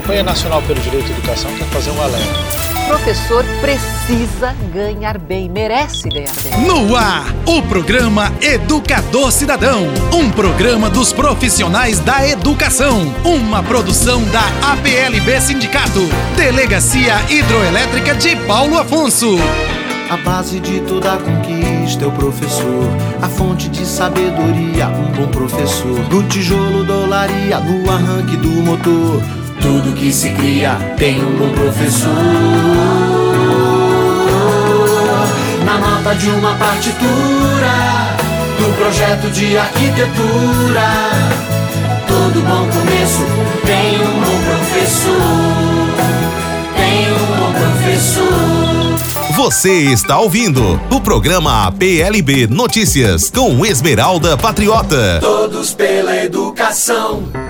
Companhia Nacional pelo Direito à Educação quer fazer um alerta professor precisa ganhar bem, merece ganhar bem. No ar, o programa Educador Cidadão, um programa dos profissionais da educação, uma produção da APLB Sindicato, Delegacia Hidroelétrica de Paulo Afonso. A base de toda conquista é o professor, a fonte de sabedoria, um bom professor. No tijolo da olaria, no arranque do motor tudo que se cria tem um bom professor. Na nota de uma partitura, do projeto de arquitetura. Todo bom começo tem um bom professor. Tem um bom professor. Você está ouvindo o programa PLB Notícias com Esmeralda Patriota. Todos pela educação.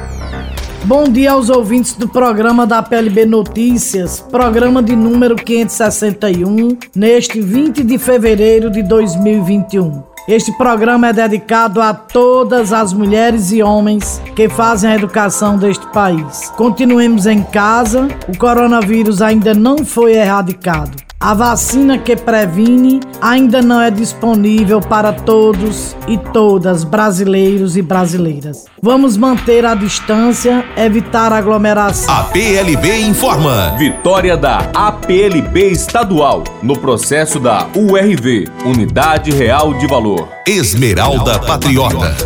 Bom dia aos ouvintes do programa da PLB Notícias, programa de número 561, neste 20 de fevereiro de 2021. Este programa é dedicado a todas as mulheres e homens que fazem a educação deste país. Continuemos em casa, o coronavírus ainda não foi erradicado. A vacina que previne ainda não é disponível para todos e todas, brasileiros e brasileiras. Vamos manter a distância, evitar aglomeração. A PLB informa. Vitória da APLB estadual no processo da URV, Unidade Real de Valor. Esmeralda Patriota.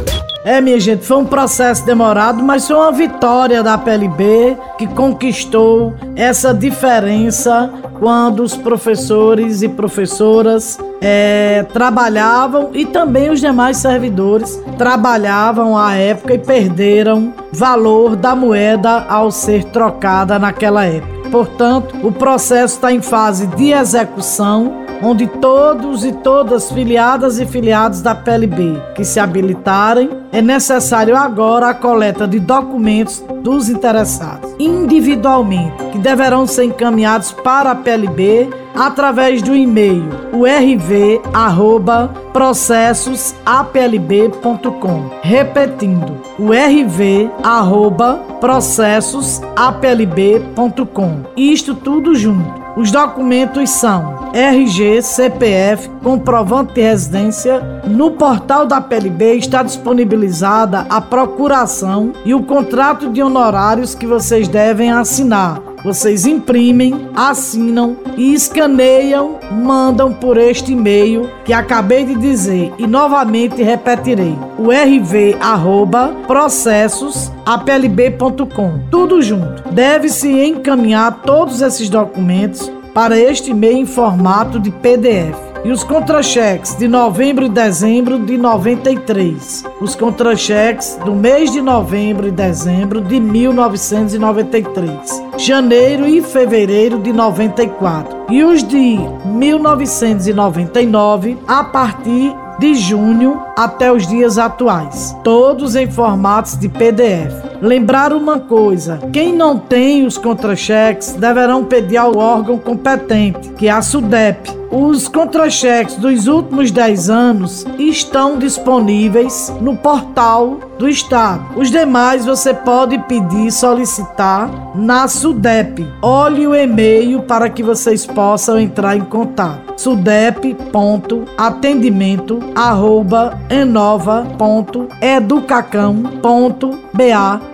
É, minha gente, foi um processo demorado, mas foi uma vitória da PLB que conquistou essa diferença quando os professores e professoras é, trabalhavam e também os demais servidores trabalhavam à época e perderam valor da moeda ao ser trocada naquela época. Portanto, o processo está em fase de execução onde todos e todas filiadas e filiados da PLB que se habilitarem, é necessário agora a coleta de documentos dos interessados, individualmente, que deverão ser encaminhados para a PLB através do e-mail urv@processosaplb.com. Repetindo, urv@processosaplb.com. Isto tudo junto os documentos são RG, CPF, comprovante de residência. No portal da PLB está disponibilizada a procuração e o contrato de honorários que vocês devem assinar vocês imprimem, assinam e escaneiam, mandam por este e-mail que acabei de dizer e novamente repetirei. O rv arroba processosaplb.com. Tudo junto. Deve-se encaminhar todos esses documentos para este e-mail em formato de PDF e os contra-cheques de novembro e dezembro de 93. Os contra-cheques do mês de novembro e dezembro de 1993. Janeiro e fevereiro de 94. E os de 1999 a partir de junho até os dias atuais, todos em formatos de PDF. Lembrar uma coisa: quem não tem os contra-cheques deverão pedir ao órgão competente, que é a SUDEP os contra-cheques dos últimos 10 anos estão disponíveis no portal do Estado. Os demais você pode pedir, solicitar na SUDEP. Olhe o e-mail para que vocês possam entrar em contato enova.educacão.ba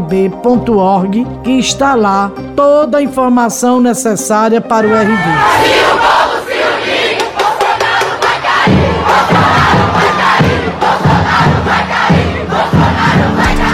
plb.org que está lá toda a informação necessária para o RD.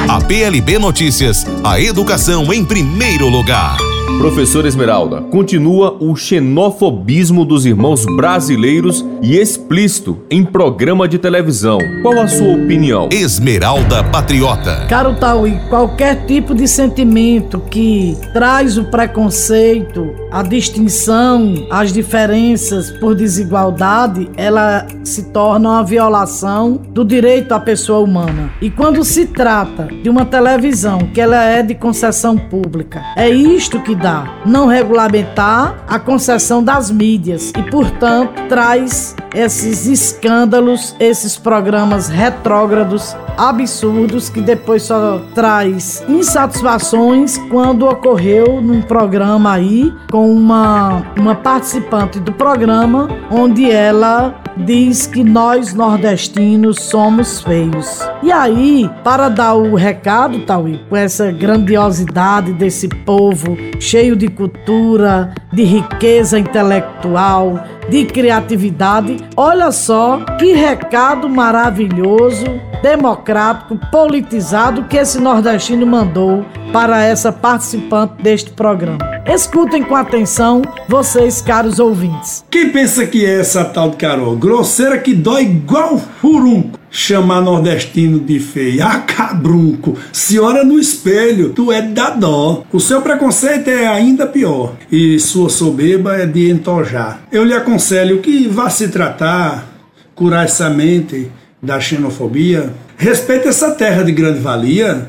A PLB Notícias, a educação em primeiro lugar. Professora Esmeralda, continua o xenofobismo dos irmãos brasileiros e explícito em programa de televisão. Qual a sua opinião? Esmeralda Patriota. Caro Tauí, qualquer tipo de sentimento que traz o preconceito, a distinção, as diferenças por desigualdade, ela se torna uma violação do direito à pessoa humana. E quando se trata de uma televisão que ela é de concessão pública, é isto que dá não regulamentar a concessão das mídias e, portanto, traz esses escândalos, esses programas retrógrados, absurdos que depois só traz insatisfações quando ocorreu num programa aí com uma uma participante do programa onde ela diz que nós nordestinos somos feios. E aí, para dar o recado, Tauí, com essa grandiosidade desse povo cheio de cultura, de riqueza intelectual, de criatividade, olha só que recado maravilhoso, democrático, politizado que esse nordestino mandou para essa participante deste programa. Escutem com atenção, vocês, caros ouvintes. Quem pensa que é essa tal de Carol? Grosseira que dói igual furunco. Chamar nordestino de feio. Ah, cabrunco. Senhora no espelho, tu é da dó. O seu preconceito é ainda pior. E sua soberba é de entojar. Eu lhe aconselho que vá se tratar, curar essa mente da xenofobia. Respeite essa terra de grande valia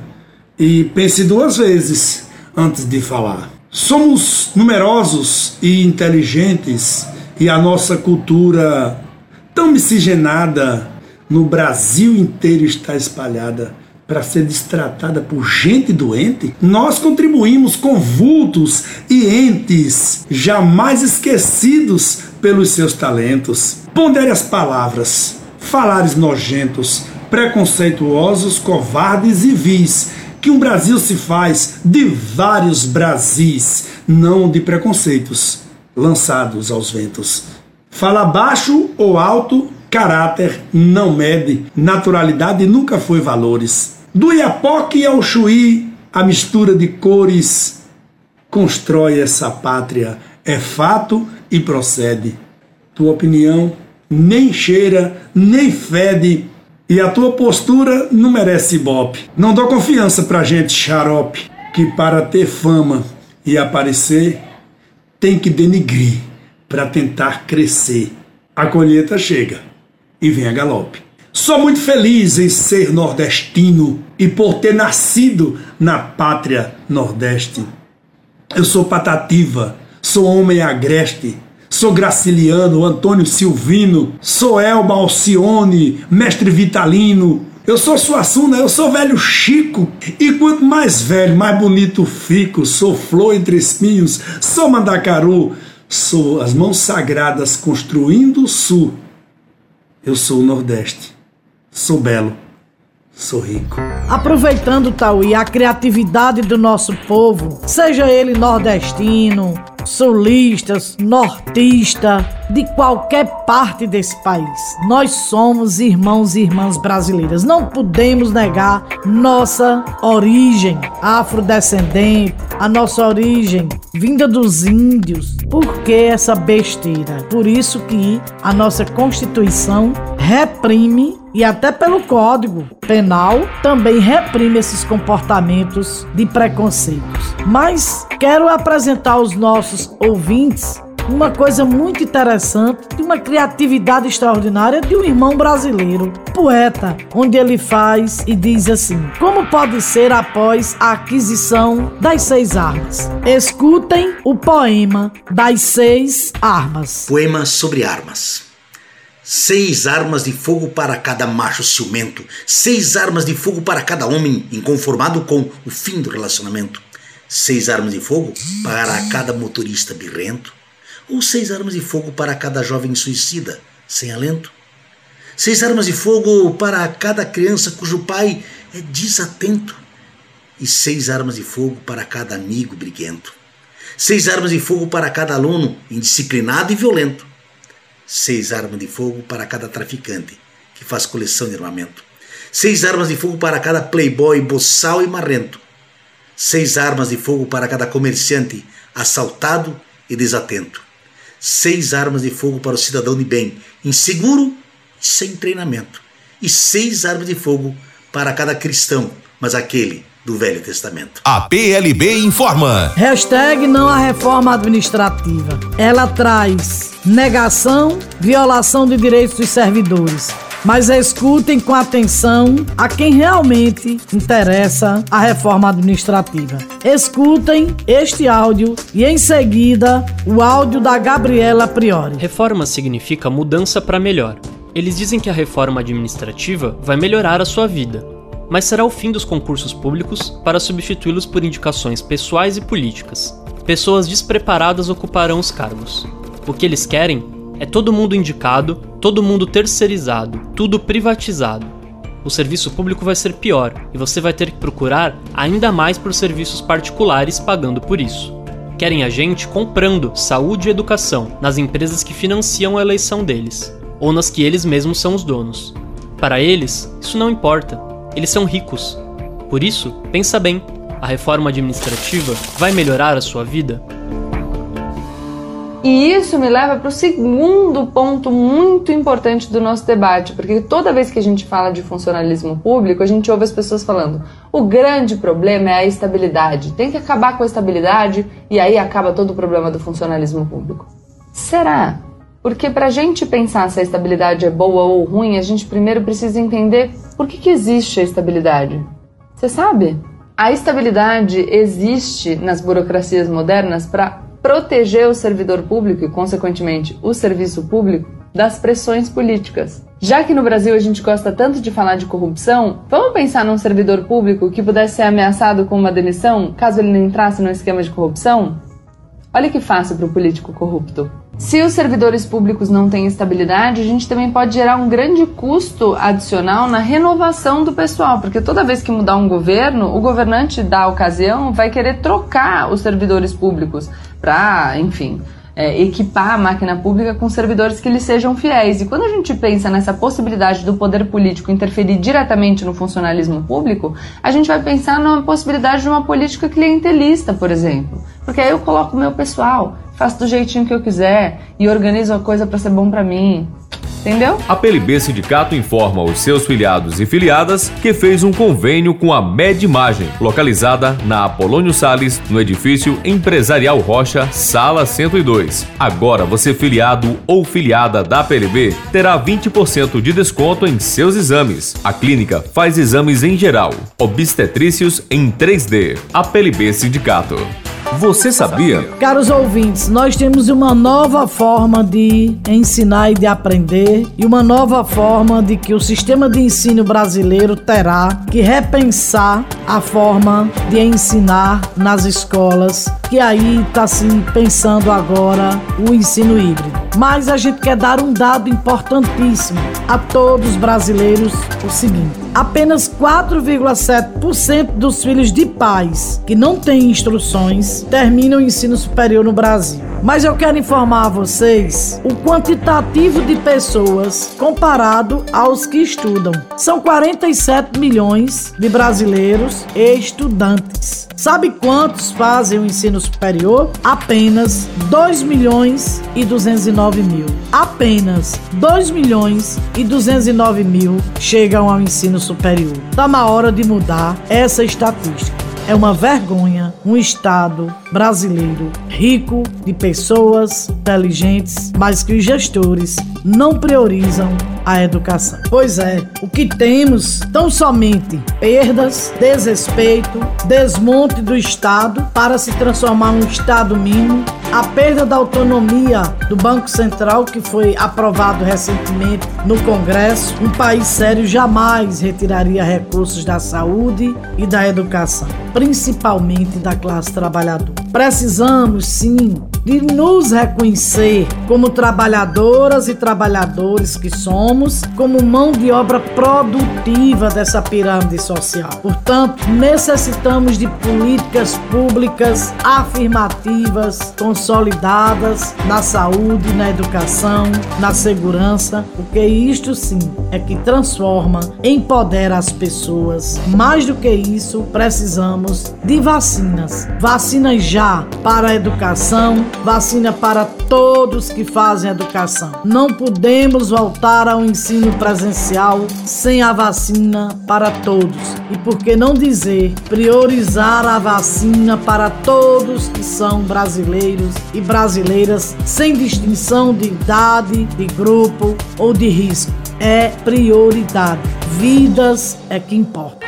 e pense duas vezes antes de falar. Somos numerosos e inteligentes e a nossa cultura tão miscigenada no Brasil inteiro está espalhada para ser destratada por gente doente, nós contribuímos com vultos e entes jamais esquecidos pelos seus talentos. Pondere as palavras, falares nojentos, preconceituosos, covardes e vis que um Brasil se faz de vários Brasis, não de preconceitos lançados aos ventos. Fala baixo ou alto, caráter não mede, naturalidade nunca foi valores. Do Iapoque ao Chuí, a mistura de cores constrói essa pátria, é fato e procede. Tua opinião nem cheira, nem fede e a tua postura não merece ibope. Não dou confiança pra gente xarope, que para ter fama e aparecer tem que denigrir para tentar crescer. A colheita chega e vem a galope. Sou muito feliz em ser nordestino e por ter nascido na pátria nordeste. Eu sou patativa, sou homem agreste, Sou Graciliano, Antônio Silvino, sou Elba Alcione, Mestre Vitalino. Eu sou Suassuna, eu sou velho Chico. E quanto mais velho, mais bonito fico. Sou flor entre espinhos, sou Mandacaru. Sou as mãos sagradas construindo o sul. Eu sou o Nordeste. Sou belo. Sou rico. Aproveitando, Tauí, a criatividade do nosso povo, seja ele nordestino, sulistas, nortista, de qualquer parte desse país. Nós somos irmãos e irmãs brasileiras. Não podemos negar nossa origem afrodescendente, a nossa origem vinda dos índios. Por que essa besteira? Por isso que a nossa Constituição reprime e até pelo Código Penal também reprime esses comportamentos de preconceitos. Mas quero apresentar aos nossos ouvintes uma coisa muito interessante, de uma criatividade extraordinária de um irmão brasileiro, poeta, onde ele faz e diz assim: Como pode ser após a aquisição das seis armas? Escutem o poema das seis armas. Poema sobre armas. Seis armas de fogo para cada macho ciumento, seis armas de fogo para cada homem inconformado com o fim do relacionamento, seis armas de fogo para cada motorista birrento, ou seis armas de fogo para cada jovem suicida sem alento, seis armas de fogo para cada criança cujo pai é desatento, e seis armas de fogo para cada amigo briguento, seis armas de fogo para cada aluno indisciplinado e violento seis armas de fogo para cada traficante que faz coleção de armamento, seis armas de fogo para cada playboy boçal e marrento, seis armas de fogo para cada comerciante assaltado e desatento. Seis armas de fogo para o cidadão de bem, inseguro e sem treinamento. E seis armas de fogo para cada cristão, mas aquele do Velho Testamento. A PLB informa. Hashtag não a reforma administrativa. Ela traz negação, violação de direitos dos servidores. Mas escutem com atenção a quem realmente interessa a reforma administrativa. Escutem este áudio e em seguida o áudio da Gabriela Priori. Reforma significa mudança para melhor. Eles dizem que a reforma administrativa vai melhorar a sua vida mas será o fim dos concursos públicos para substituí-los por indicações pessoais e políticas. Pessoas despreparadas ocuparão os cargos. O que eles querem é todo mundo indicado, todo mundo terceirizado, tudo privatizado. O serviço público vai ser pior e você vai ter que procurar ainda mais por serviços particulares pagando por isso. Querem a gente comprando saúde e educação nas empresas que financiam a eleição deles, ou nas que eles mesmos são os donos. Para eles, isso não importa. Eles são ricos. Por isso, pensa bem: a reforma administrativa vai melhorar a sua vida? E isso me leva para o segundo ponto muito importante do nosso debate, porque toda vez que a gente fala de funcionalismo público, a gente ouve as pessoas falando: o grande problema é a estabilidade, tem que acabar com a estabilidade e aí acaba todo o problema do funcionalismo público. Será? Porque para a gente pensar se a estabilidade é boa ou ruim, a gente primeiro precisa entender por que, que existe a estabilidade. Você sabe? A estabilidade existe nas burocracias modernas para proteger o servidor público e, consequentemente, o serviço público das pressões políticas. Já que no Brasil a gente gosta tanto de falar de corrupção, vamos pensar num servidor público que pudesse ser ameaçado com uma demissão caso ele não entrasse num esquema de corrupção? Olha que fácil para o político corrupto. Se os servidores públicos não têm estabilidade, a gente também pode gerar um grande custo adicional na renovação do pessoal, porque toda vez que mudar um governo, o governante da ocasião vai querer trocar os servidores públicos para, enfim, é, equipar a máquina pública com servidores que lhe sejam fiéis. E quando a gente pensa nessa possibilidade do poder político interferir diretamente no funcionalismo público, a gente vai pensar numa possibilidade de uma política clientelista, por exemplo. Porque aí eu coloco o meu pessoal, faço do jeitinho que eu quiser e organizo a coisa para ser bom para mim. Entendeu? A PLB Sindicato informa os seus filiados e filiadas que fez um convênio com a Med Imagem, localizada na Apolônio Sales, no edifício Empresarial Rocha, sala 102. Agora você filiado ou filiada da PLB terá 20% de desconto em seus exames. A clínica faz exames em geral, obstetrícios em 3D. A PLB Sindicato. Você sabia? Caros ouvintes, nós temos uma nova forma de ensinar e de aprender e uma nova forma de que o sistema de ensino brasileiro terá que repensar a forma de ensinar nas escolas, que aí está se pensando agora o ensino híbrido. Mas a gente quer dar um dado importantíssimo a todos os brasileiros: o seguinte apenas 4,7% dos filhos de pais que não têm instruções terminam o ensino superior no Brasil. Mas eu quero informar a vocês o quantitativo de pessoas comparado aos que estudam. São 47 milhões de brasileiros estudantes. Sabe quantos fazem o ensino superior? Apenas 2 milhões e 209 mil. Apenas 2 milhões e 209 mil chegam ao ensino superior. Está na hora de mudar essa estatística. É uma vergonha um Estado brasileiro rico de pessoas inteligentes, mas que os gestores não priorizam a educação. Pois é, o que temos tão somente perdas, desrespeito, desmonte do Estado para se transformar um Estado mínimo, a perda da autonomia do Banco Central, que foi aprovado recentemente no Congresso. Um país sério jamais retiraria recursos da saúde e da educação, principalmente da classe trabalhadora. Precisamos sim de nos reconhecer como trabalhadoras e trabalhadores que somos, como mão de obra produtiva dessa pirâmide social. Portanto, necessitamos de políticas públicas afirmativas, consolidadas na saúde, na educação, na segurança, porque isto sim é que transforma, empodera as pessoas. Mais do que isso, precisamos de vacinas. Vacinas já para a educação, vacina para todos que fazem educação. Não podemos voltar ao ensino presencial sem a vacina para todos. E por que não dizer priorizar a vacina para todos que são brasileiros e brasileiras sem distinção de idade, de grupo ou de risco? É prioridade. Vidas é que importa.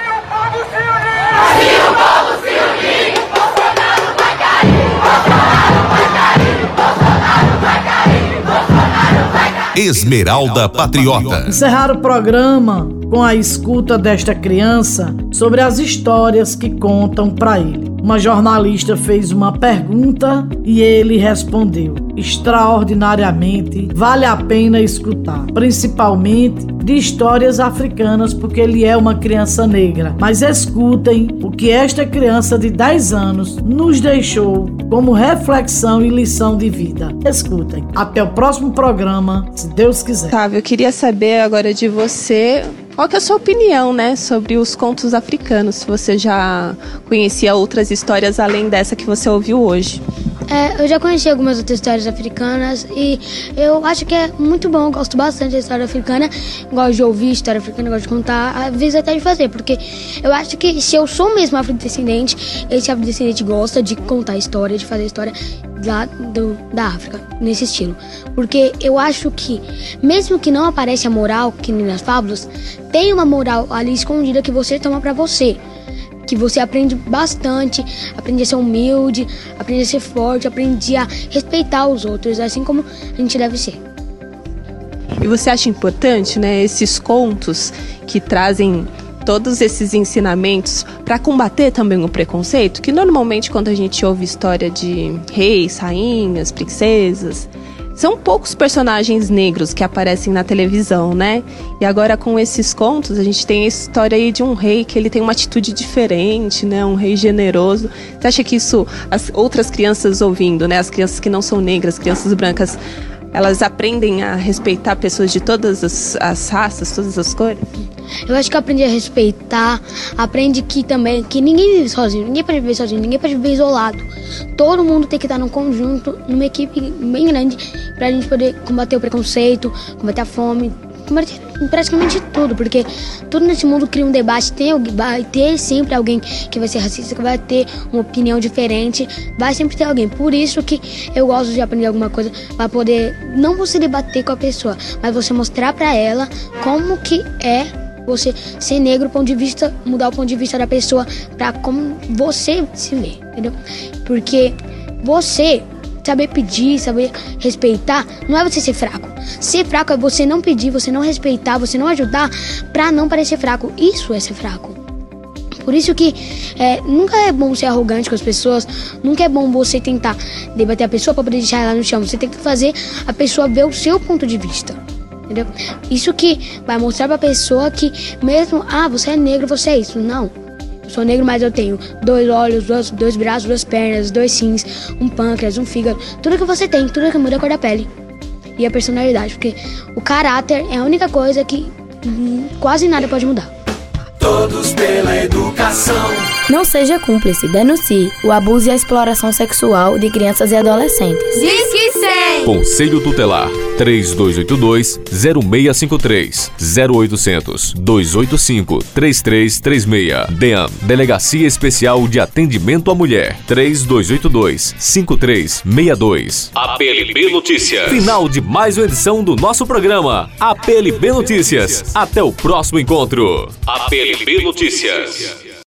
Esmeralda Patriota. Encerrar o programa com a escuta desta criança sobre as histórias que contam para ele. Uma jornalista fez uma pergunta e ele respondeu: extraordinariamente vale a pena escutar, principalmente de histórias africanas, porque ele é uma criança negra. Mas escutem o que esta criança de 10 anos nos deixou como reflexão e lição de vida. Escutem. Até o próximo programa, se Deus quiser. Otávio, eu queria saber agora de você qual que é a sua opinião, né, sobre os contos africanos? Se você já conhecia outras histórias além dessa que você ouviu hoje? É, eu já conheci algumas outras histórias africanas e eu acho que é muito bom, gosto bastante da história africana, gosto de ouvir história africana, gosto de contar, às vezes até de fazer, porque eu acho que se eu sou mesmo afrodescendente, esse afrodescendente gosta de contar história, de fazer história lá do, da África, nesse estilo. Porque eu acho que, mesmo que não apareça a moral, que nem nas fábulas, tem uma moral ali escondida que você toma para você. Que você aprende bastante, aprende a ser humilde, aprende a ser forte, aprende a respeitar os outros, assim como a gente deve ser. E você acha importante, né, esses contos que trazem todos esses ensinamentos para combater também o preconceito, que normalmente quando a gente ouve história de reis, rainhas, princesas, são poucos personagens negros que aparecem na televisão, né? E agora com esses contos, a gente tem a história aí de um rei que ele tem uma atitude diferente, né? Um rei generoso. Você acha que isso as outras crianças ouvindo, né? As crianças que não são negras, crianças brancas, elas aprendem a respeitar pessoas de todas as, as raças, todas as cores? Eu acho que aprende a respeitar, aprende que também que ninguém vive sozinho, ninguém pode viver sozinho, ninguém pode viver isolado. Todo mundo tem que estar num conjunto, numa equipe bem grande, pra gente poder combater o preconceito, combater a fome, praticamente tudo, porque tudo nesse mundo cria um debate, tem, vai ter sempre alguém que vai ser racista, que vai ter uma opinião diferente, vai sempre ter alguém. Por isso que eu gosto de aprender alguma coisa para poder não você debater com a pessoa, mas você mostrar para ela como que é você ser negro, ponto de vista, mudar o ponto de vista da pessoa para como você se vê, entendeu? Porque você saber pedir, saber respeitar, não é você ser fraco. Ser fraco é você não pedir, você não respeitar, você não ajudar para não parecer fraco. Isso é ser fraco. Por isso que é, nunca é bom ser arrogante com as pessoas, nunca é bom você tentar debater a pessoa para poder deixar ela no chão. Você tem que fazer a pessoa ver o seu ponto de vista entendeu? Isso que vai mostrar pra pessoa que mesmo, ah, você é negro, você é isso. Não. Sou negro, mas eu tenho dois olhos, dois, dois braços, duas pernas, dois rins, um pâncreas, um fígado. Tudo que você tem, tudo que muda a cor da pele. E a personalidade, porque o caráter é a única coisa que hum, quase nada pode mudar. Todos pela educação. Não seja cúmplice, denuncie o abuso e a exploração sexual de crianças e adolescentes. Diz que sim! Conselho Tutelar 3282-0653 0800 285 3336 DEAM Delegacia Especial de Atendimento à Mulher 3282 5362 APLB Notícias. Final de mais uma edição do nosso programa APLB Notícias. Até o próximo encontro. APLB Notícias